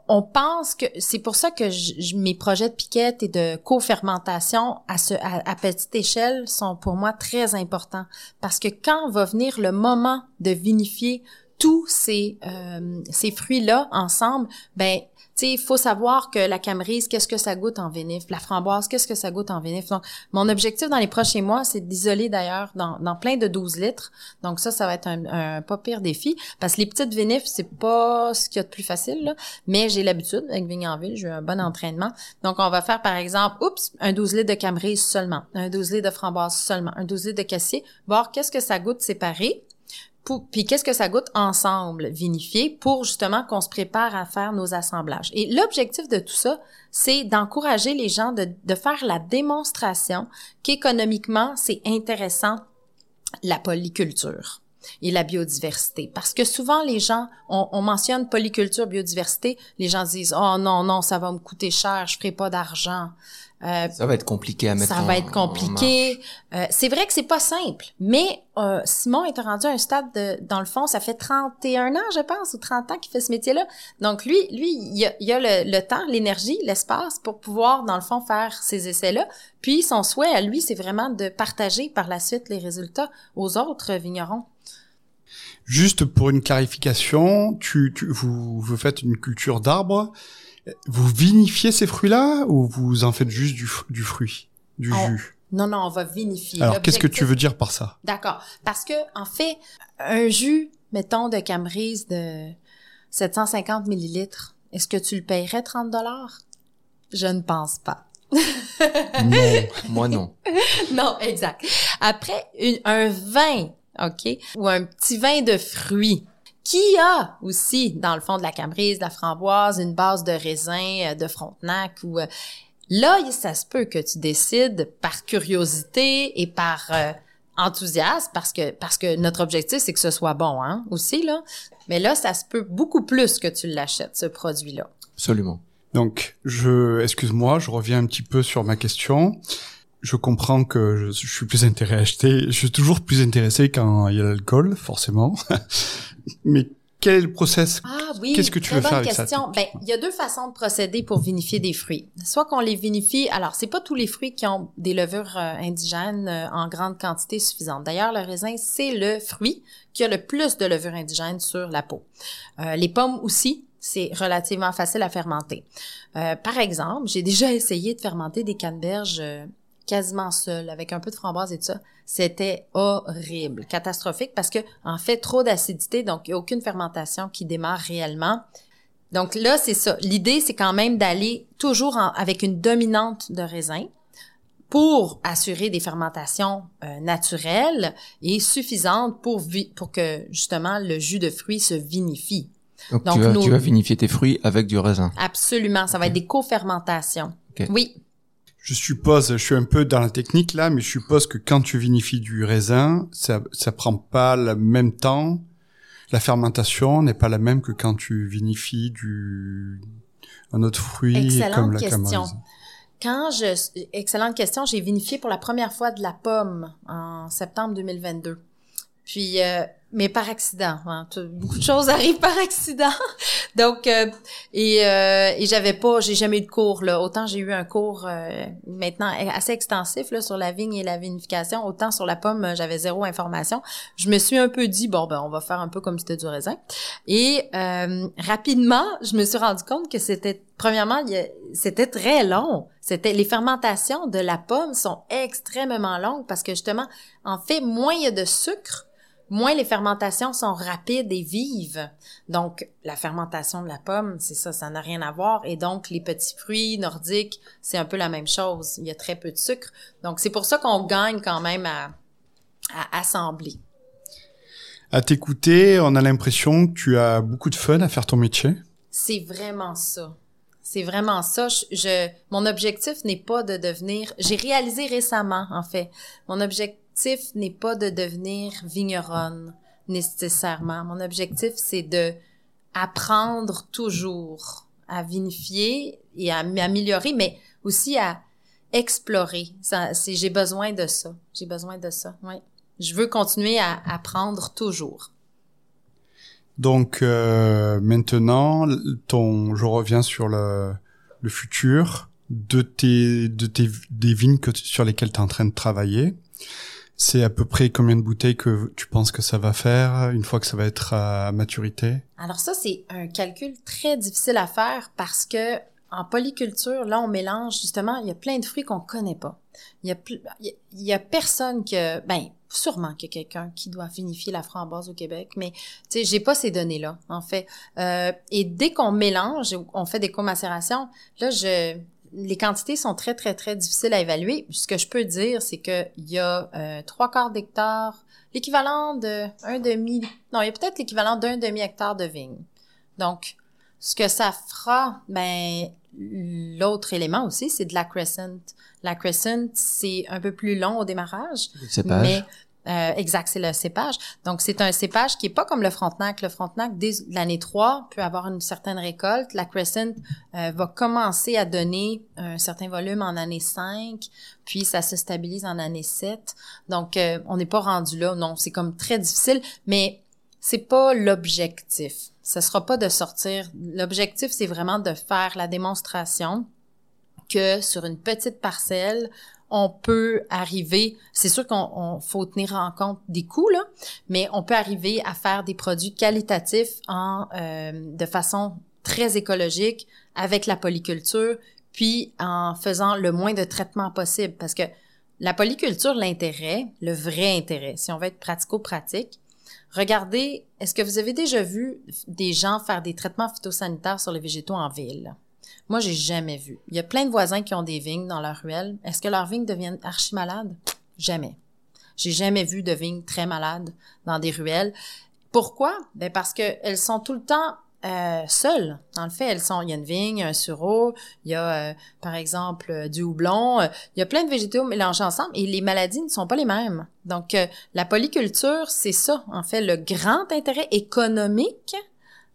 on pense que c'est pour ça que je, mes projets de piquette et de co-fermentation à, ce, à, petite échelle sont pour moi très importants. Parce que quand va venir le moment de vinifier tous ces, euh, ces fruits là ensemble, ben sais, il faut savoir que la camerise, qu'est-ce que ça goûte en vénif, la framboise, qu'est-ce que ça goûte en vénif. Donc, mon objectif dans les prochains mois, c'est d'isoler d'ailleurs dans, plein de 12 litres. Donc ça, ça va être un, un pas pire défi parce que les petites vénifs, c'est pas ce qu'il y a de plus facile, là, mais j'ai l'habitude avec Vignanville, j'ai un bon entraînement. Donc, on va faire, par exemple, oups, un 12 litres de camerise seulement, un 12 litres de framboise seulement, un 12 litres de cassier, voir qu'est-ce que ça goûte séparé puis qu'est-ce que ça goûte ensemble, vinifié, pour justement qu'on se prépare à faire nos assemblages. Et l'objectif de tout ça, c'est d'encourager les gens de, de faire la démonstration qu'économiquement, c'est intéressant la polyculture et la biodiversité. Parce que souvent, les gens, on, on, mentionne polyculture, biodiversité, les gens disent, oh non, non, ça va me coûter cher, je ferai pas d'argent. Euh, ça va être compliqué à mettre Ça va être compliqué. Euh, c'est vrai que c'est pas simple, mais euh, Simon est rendu à un stade de, dans le fond, ça fait 31 ans, je pense, ou 30 ans qu'il fait ce métier-là. Donc lui, lui, il a, il a le, le, temps, l'énergie, l'espace pour pouvoir, dans le fond, faire ces essais-là. Puis son souhait à lui, c'est vraiment de partager par la suite les résultats aux autres vignerons. Juste pour une clarification, tu, tu vous, vous faites une culture d'arbres vous vinifiez ces fruits-là ou vous en faites juste du, du fruit, du jus? Non, non, on va vinifier. Alors, qu'est-ce que tu veux dire par ça? D'accord. Parce que, en fait, un jus, mettons, de camerise de 750 millilitres, est-ce que tu le payerais 30 dollars? Je ne pense pas. non, moi non. non, exact. Après, un vin, OK, ou un petit vin de fruits, qui a aussi, dans le fond de la camerise, de la framboise, une base de raisin, euh, de frontenac ou... Euh, là, ça se peut que tu décides par curiosité et par euh, enthousiasme, parce que parce que notre objectif, c'est que ce soit bon, hein, aussi, là. Mais là, ça se peut beaucoup plus que tu l'achètes, ce produit-là. Absolument. Donc, je, excuse-moi, je reviens un petit peu sur ma question je comprends que je, suis plus intéressé à acheter. Je suis toujours plus intéressé quand il y a l'alcool, forcément. Mais quel est le process? Ah oui, qu'est-ce que tu veux faire avec question. Ben, il y a deux façons de procéder pour vinifier des fruits. Soit qu'on les vinifie, alors c'est pas tous les fruits qui ont des levures euh, indigènes euh, en grande quantité suffisante. D'ailleurs, le raisin c'est le fruit qui a le plus de levures indigènes sur la peau. Euh, les pommes aussi, c'est relativement facile à fermenter. par exemple, j'ai déjà essayé de fermenter des canneberges quasiment seul, avec un peu de framboise et tout ça. C'était horrible, catastrophique, parce que en fait, trop d'acidité, donc il n'y a aucune fermentation qui démarre réellement. Donc là, c'est ça. L'idée, c'est quand même d'aller toujours avec une dominante de raisin pour assurer des fermentations euh, naturelles et suffisantes pour, pour que justement le jus de fruits se vinifie. Donc, tu, vas, tu, vas, vinifier tes fruits avec du raisin. Absolument, ça va être des co-fermentations. Oui, je suppose, je suis un peu dans la technique là, mais je suppose que quand tu vinifies du raisin, ça, ça prend pas le même temps. La fermentation n'est pas la même que quand tu vinifies du un autre fruit comme la question. Quand je excellente question, j'ai vinifié pour la première fois de la pomme en septembre 2022. Puis euh, mais par accident. Hein. Beaucoup de choses arrivent par accident. Donc euh, et euh, et j'avais pas, j'ai jamais eu de cours là. Autant j'ai eu un cours euh, maintenant assez extensif là sur la vigne et la vinification, autant sur la pomme j'avais zéro information. Je me suis un peu dit bon ben on va faire un peu comme c'était du raisin. Et rapidement, je me suis rendu compte que c'était premièrement c'était très long. C'était les fermentations de la pomme sont extrêmement longues parce que justement en fait moins il y a de sucre moins les fermentations sont rapides et vives. Donc, la fermentation de la pomme, c'est ça, ça n'a rien à voir. Et donc, les petits fruits nordiques, c'est un peu la même chose. Il y a très peu de sucre. Donc, c'est pour ça qu'on gagne quand même à, à assembler. À t'écouter, on a l'impression que tu as beaucoup de fun à faire ton métier. C'est vraiment ça. C'est vraiment ça. Je, mon objectif n'est pas de devenir. J'ai réalisé récemment, en fait. Mon objectif n'est pas de devenir vigneronne nécessairement. Mon objectif, c'est de apprendre toujours à vinifier et à m'améliorer, mais aussi à explorer. J'ai besoin de ça. J'ai besoin de ça. Oui. Je veux continuer à apprendre toujours. Donc euh, maintenant, ton, je reviens sur le, le futur de tes, de tes des vignes sur lesquelles tu es en train de travailler. C'est à peu près combien de bouteilles que tu penses que ça va faire une fois que ça va être à maturité? Alors ça, c'est un calcul très difficile à faire parce que en polyculture, là, on mélange justement, il y a plein de fruits qu'on connaît pas. Il y a, il personne que, ben, sûrement qu'il y a quelqu'un qui doit vinifier la framboise au Québec, mais tu sais, j'ai pas ces données-là, en fait. Euh, et dès qu'on mélange, on fait des comacérations, là, je, les quantités sont très, très, très difficiles à évaluer. Ce que je peux dire, c'est qu'il y a euh, trois quarts d'hectare, l'équivalent de un demi, non, il y a peut-être l'équivalent d'un demi-hectare de vigne. Donc, ce que ça fera, ben, l'autre élément aussi, c'est de la crescent. La crescent, c'est un peu plus long au démarrage, mais euh, exact, c'est le cépage. Donc, c'est un cépage qui est pas comme le Frontenac. Le Frontenac, dès l'année 3, peut avoir une certaine récolte. La Crescent euh, va commencer à donner un certain volume en année 5, puis ça se stabilise en année 7. Donc, euh, on n'est pas rendu là. Non, c'est comme très difficile, mais c'est pas l'objectif. Ce sera pas de sortir. L'objectif, c'est vraiment de faire la démonstration que sur une petite parcelle, on peut arriver, c'est sûr qu'on faut tenir en compte des coûts là, mais on peut arriver à faire des produits qualitatifs en euh, de façon très écologique avec la polyculture, puis en faisant le moins de traitements possible parce que la polyculture, l'intérêt, le vrai intérêt, si on veut être pratico-pratique, regardez, est-ce que vous avez déjà vu des gens faire des traitements phytosanitaires sur les végétaux en ville? Moi, j'ai jamais vu. Il y a plein de voisins qui ont des vignes dans leur ruelle. Est-ce que leurs vignes deviennent archi malades? Jamais. J'ai jamais vu de vignes très malades dans des ruelles. Pourquoi? Ben parce que elles sont tout le temps euh, seules. Dans le fait, elles sont. Il y a une vigne, un sureau, il y a euh, par exemple euh, du houblon. Euh, il y a plein de végétaux mélangés ensemble et les maladies ne sont pas les mêmes. Donc la polyculture, c'est ça en fait le grand intérêt économique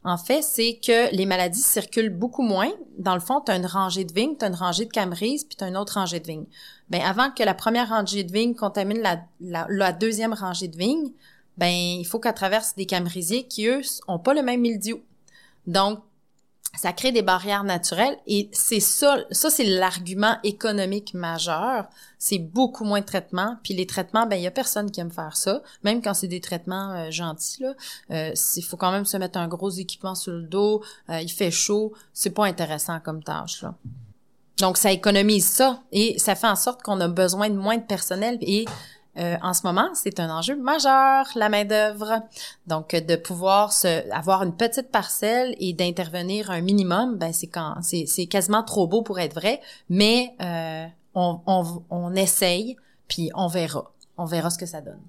en fait, c'est que les maladies circulent beaucoup moins. Dans le fond, tu as une rangée de vignes, tu as une rangée de camerise, puis tu as une autre rangée de vignes. Ben avant que la première rangée de vignes contamine la, deuxième rangée de vignes, ben il faut qu'elle traverse des camerisiers qui, eux, ont pas le même mildiou. Donc, ça crée des barrières naturelles et c'est ça, ça c'est l'argument économique majeur. C'est beaucoup moins de traitements. Puis les traitements, ben il y a personne qui aime faire ça, même quand c'est des traitements euh, gentils. Là, euh, il faut quand même se mettre un gros équipement sur le dos. Euh, il fait chaud, c'est pas intéressant comme tâche là. Donc ça économise ça et ça fait en sorte qu'on a besoin de moins de personnel et euh, en ce moment, c'est un enjeu majeur, la main-d'œuvre. Donc, de pouvoir se, avoir une petite parcelle et d'intervenir un minimum, ben c'est quand c'est, c'est quasiment trop beau pour être vrai, mais euh, on, on, on essaye, puis on verra. On verra ce que ça donne.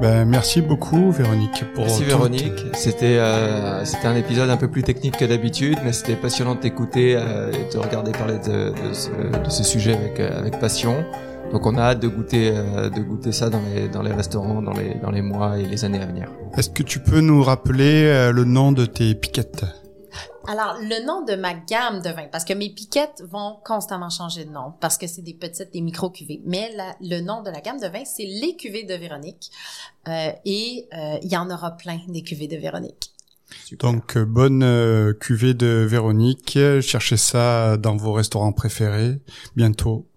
Ben, merci beaucoup Véronique pour Merci Véronique, c'était euh, c'était un épisode un peu plus technique que d'habitude, mais c'était passionnant de t'écouter euh, et de regarder parler de, de, ce, de ce sujet avec euh, avec passion. Donc on a hâte de goûter, euh, de goûter ça dans les, dans les restaurants, dans les, dans les mois et les années à venir. Est-ce que tu peux nous rappeler euh, le nom de tes piquettes? Alors, le nom de ma gamme de vins, parce que mes piquettes vont constamment changer de nom, parce que c'est des petites, des micro-cuvées. Mais le nom de la gamme de vins, c'est les cuvées de Véronique. Euh, et euh, il y en aura plein des cuvées de Véronique. Donc, euh, bonne cuvée de Véronique. Cherchez ça dans vos restaurants préférés. Bientôt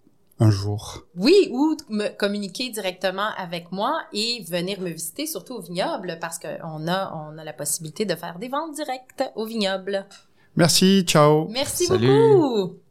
un jour. Oui, ou me communiquer directement avec moi et venir me visiter, surtout au vignoble, parce qu'on a, on a la possibilité de faire des ventes directes au vignoble. Merci, ciao. Merci beaucoup.